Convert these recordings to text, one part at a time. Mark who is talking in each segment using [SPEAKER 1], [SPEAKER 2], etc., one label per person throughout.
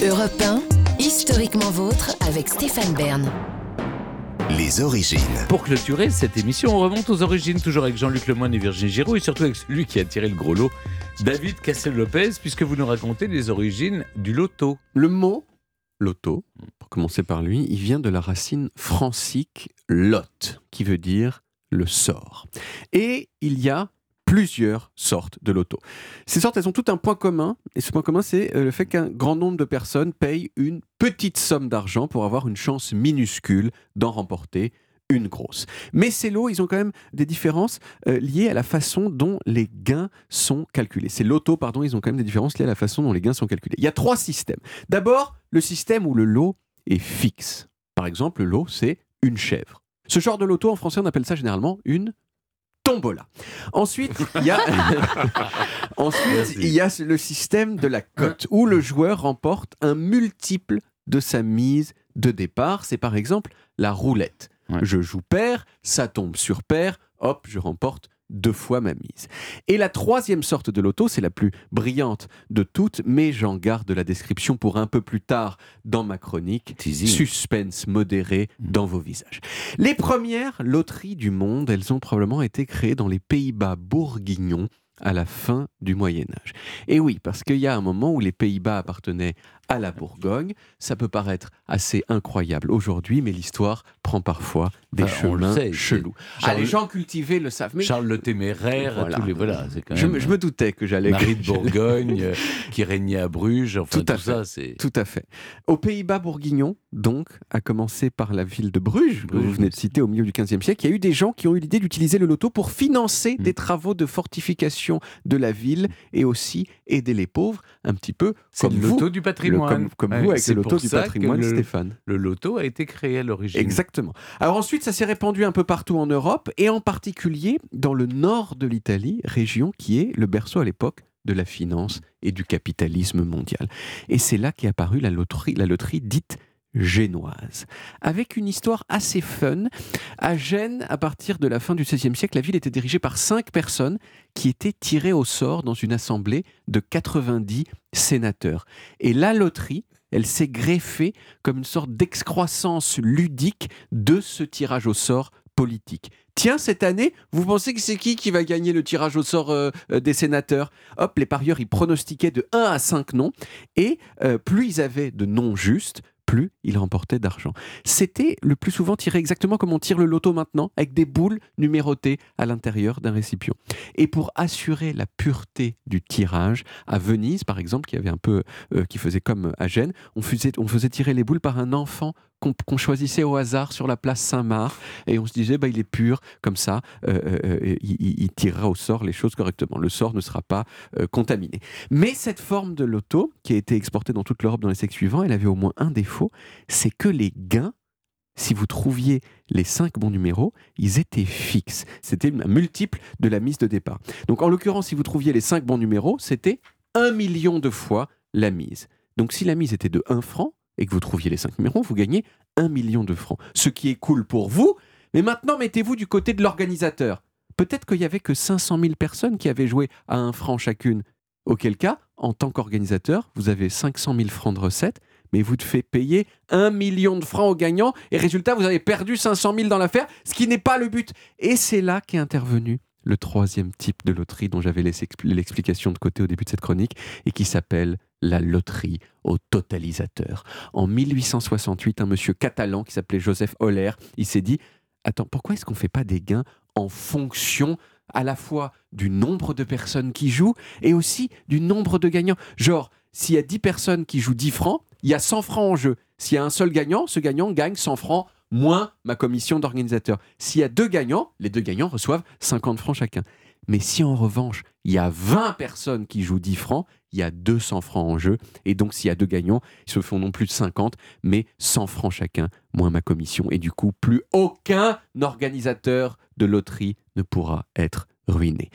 [SPEAKER 1] Europe 1, historiquement vôtre avec Stéphane Bern.
[SPEAKER 2] Les origines.
[SPEAKER 3] Pour clôturer cette émission, on remonte aux origines, toujours avec Jean-Luc Lemoyne et Virginie Giraud, et surtout avec celui qui a tiré le gros lot, David Cassel-Lopez, puisque vous nous racontez les origines du loto.
[SPEAKER 4] Le mot loto, pour commencer par lui, il vient de la racine francique lot, qui veut dire le sort. Et il y a plusieurs sortes de loto. Ces sortes, elles ont tout un point commun, et ce point commun, c'est euh, le fait qu'un grand nombre de personnes payent une petite somme d'argent pour avoir une chance minuscule d'en remporter une grosse. Mais ces lots, ils ont quand même des différences euh, liées à la façon dont les gains sont calculés. Ces lotos, pardon, ils ont quand même des différences liées à la façon dont les gains sont calculés. Il y a trois systèmes. D'abord, le système où le lot est fixe. Par exemple, le lot, c'est une chèvre. Ce genre de loto, en français, on appelle ça généralement une tombola. Ensuite, il y a, Ensuite, il y a le système de la cote, où le joueur remporte un multiple de sa mise de départ. C'est par exemple la roulette.
[SPEAKER 3] Ouais.
[SPEAKER 4] Je joue pair, ça tombe sur pair, hop, je remporte deux fois ma mise. Et la troisième sorte de loto, c'est la plus brillante de toutes, mais j'en garde la description pour un peu plus tard dans ma chronique.
[SPEAKER 3] Teasing.
[SPEAKER 4] Suspense modéré dans vos visages. Les premières loteries du monde, elles ont probablement été créées dans les Pays-Bas bourguignons à la fin du Moyen Âge. Et oui, parce qu'il y a un moment où les Pays-Bas appartenaient à la Bourgogne. Ça peut paraître assez incroyable aujourd'hui, mais l'histoire prend parfois des
[SPEAKER 3] Enfin,
[SPEAKER 4] chemins
[SPEAKER 3] sait,
[SPEAKER 4] chelous. Ah, les gens cultivés le savent. Mais
[SPEAKER 3] Charles le Téméraire,
[SPEAKER 4] Voilà.
[SPEAKER 3] tous les voilà, quand
[SPEAKER 4] je,
[SPEAKER 3] même.
[SPEAKER 4] me- je me doutais que j'allais.
[SPEAKER 3] Marie de Bourgogne, euh, qui régnait à Bruges, enfin
[SPEAKER 4] Tout
[SPEAKER 3] tout,
[SPEAKER 4] à fait.
[SPEAKER 3] ça, c'est.
[SPEAKER 4] Tout à fait. Aux Pays-Bas bourguignons, donc, à commencer par la ville de Bruges, que vous venez de citer au milieu du XVe siècle, il y a eu des gens qui ont eu l'idée d'utiliser le loto pour financer
[SPEAKER 3] Mm.
[SPEAKER 4] des travaux de fortification de la ville et aussi aider les pauvres, un petit peu comme
[SPEAKER 3] le
[SPEAKER 4] vous,
[SPEAKER 3] loto du
[SPEAKER 4] le-
[SPEAKER 3] patrimoine.
[SPEAKER 4] comme, comme
[SPEAKER 3] Ouais,
[SPEAKER 4] vous avec le loto du patrimoine,
[SPEAKER 3] le-
[SPEAKER 4] Stéphane.
[SPEAKER 3] Le loto a été créé à l'origine.
[SPEAKER 4] Exactement. Alors ensuite, ça s'est répandu un peu partout en Europe et en particulier dans le nord de l'Italie, région qui est le berceau à l'époque de la finance et du capitalisme mondial. Et c'est là qu'est apparue la loterie, la loterie dite génoise, avec une histoire assez fun. À Gênes, à partir de la fin du XVIe siècle, la ville était dirigée par cinq personnes qui étaient tirées au sort dans une assemblée de 90 sénateurs. Et la loterie, elle s'est greffée comme une sorte d'excroissance ludique de ce tirage au sort politique. Tiens, cette année, vous pensez que c'est qui qui va gagner le tirage au sort euh, euh, des sénateurs? Hop, les parieurs, ils pronostiquaient de 1 à 5 noms, et euh, plus ils avaient de noms justes, plus ils remportaient d'argent. C'était le plus souvent tiré exactement comme on tire le loto maintenant, avec des boules numérotées à l'intérieur d'un récipient. Et pour assurer la pureté du tirage, à Venise, par exemple, qui avait un peu, euh, qui faisait comme à Gênes, on faisait tirer les boules par un enfant qu'on choisissait au hasard sur la place Saint-Marc, et on se disait, bah, il est pur, comme ça, euh, euh, euh, il, tirera au sort les choses correctement. Le sort ne sera pas contaminé. Mais cette forme de loto, qui a été exportée dans toute l'Europe dans les siècles suivants, elle avait au moins un défaut, c'est que les gains, si vous trouviez les cinq bons numéros, ils étaient fixes. C'était un multiple de la mise de départ. Donc en l'occurrence, si vous trouviez les cinq bons numéros, c'était un million de fois la mise. Donc si la mise était de 1 franc et que vous trouviez les cinq numéros, vous gagnez un million de francs. Ce qui est cool pour vous, mais maintenant mettez-vous du côté de l'organisateur. Peut-être qu'il n'y avait que 500 000 personnes qui avaient joué à un franc chacune. Auquel cas, en tant qu'organisateur, vous avez 500 000 francs de recettes, mais vous devez payer un million de francs aux gagnants, et résultat, vous avez perdu 500 000 dans l'affaire, ce qui n'est pas le but. Et c'est là qu'est intervenu le troisième type de loterie dont j'avais laissé expli- l'explication de côté au début de cette chronique, et qui s'appelle la loterie au totalisateur. En 1868, un monsieur catalan qui s'appelait Joseph Euler, il s'est dit Attends, pourquoi est-ce qu'on ne fait pas des gains en fonction à la fois du nombre de personnes qui jouent et aussi du nombre de gagnants? Genre, s'il y a 10 personnes qui jouent 10 francs, il y a 100 francs en jeu. S'il y a un seul gagnant, ce gagnant gagne 100 francs moins ma commission d'organisateur. S'il y a deux gagnants, les deux gagnants reçoivent 50 francs chacun. Mais si en revanche, il y a 20 personnes qui jouent 10 francs, il y a 200 francs en jeu. Et donc, s'il y a deux gagnants, ils se font non plus de 50, mais 100 francs chacun, moins ma commission. Et du coup, plus aucun organisateur de loterie ne pourra être ruiné.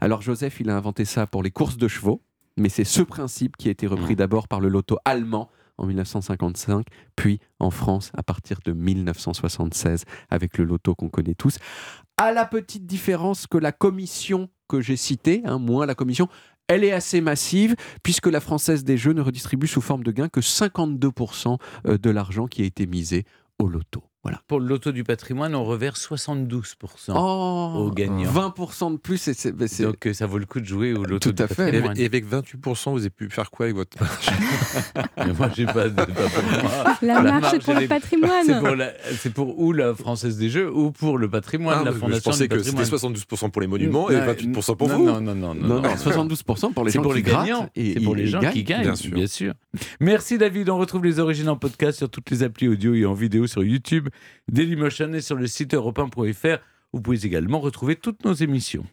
[SPEAKER 4] Alors, Joseph, il a inventé ça pour les courses de chevaux, mais c'est ce principe qui a été repris d'abord par le loto allemand en 1955, puis en France à partir de 1976 avec le loto qu'on connaît tous. À la petite différence que la commission que j'ai cités, hein, moins la commission, elle est assez massive puisque la Française des Jeux ne redistribue sous forme de gain que 52% euh, de l'argent qui a été misé au loto. Voilà.
[SPEAKER 3] Pour le loto du patrimoine, on reverse 72%
[SPEAKER 4] Oh,
[SPEAKER 3] aux gagnants.
[SPEAKER 4] 20% de plus, et c'est- c'est-
[SPEAKER 3] Donc euh, ça vaut le coup de jouer au loto
[SPEAKER 4] Tout
[SPEAKER 3] du
[SPEAKER 4] à fait.
[SPEAKER 5] Et
[SPEAKER 3] patrimoine.
[SPEAKER 5] avec, et avec 28%, vous avez pu faire quoi avec votre
[SPEAKER 3] Mais moi, j'ai pas, de- pas pour moi.
[SPEAKER 6] La
[SPEAKER 3] La
[SPEAKER 6] marche,
[SPEAKER 3] marche,
[SPEAKER 6] c'est pour le patrimoine.
[SPEAKER 3] C'est pour, la- c'est pour ou la Française des Jeux ou pour le patrimoine,
[SPEAKER 5] Ah,
[SPEAKER 3] la Fondation
[SPEAKER 5] Je pensais
[SPEAKER 3] du
[SPEAKER 5] que c'était
[SPEAKER 3] patrimoine.
[SPEAKER 5] 72% pour les monuments et
[SPEAKER 3] Non,
[SPEAKER 5] 28% pour
[SPEAKER 3] non,
[SPEAKER 5] vous.
[SPEAKER 3] Non, non, non, non.
[SPEAKER 4] Non, non, 72% pour les
[SPEAKER 3] C'est
[SPEAKER 4] gens
[SPEAKER 3] pour
[SPEAKER 4] qui
[SPEAKER 3] les gagnants.
[SPEAKER 4] et-
[SPEAKER 3] C'est pour les gens qui gagnent,
[SPEAKER 5] bien
[SPEAKER 3] bien
[SPEAKER 5] sûr.
[SPEAKER 3] sûr. Merci David. On retrouve les origines en podcast sur toutes les applis audio et en vidéo sur YouTube, Dailymotion et sur le site europe1.fr. Vous pouvez également retrouver toutes nos émissions.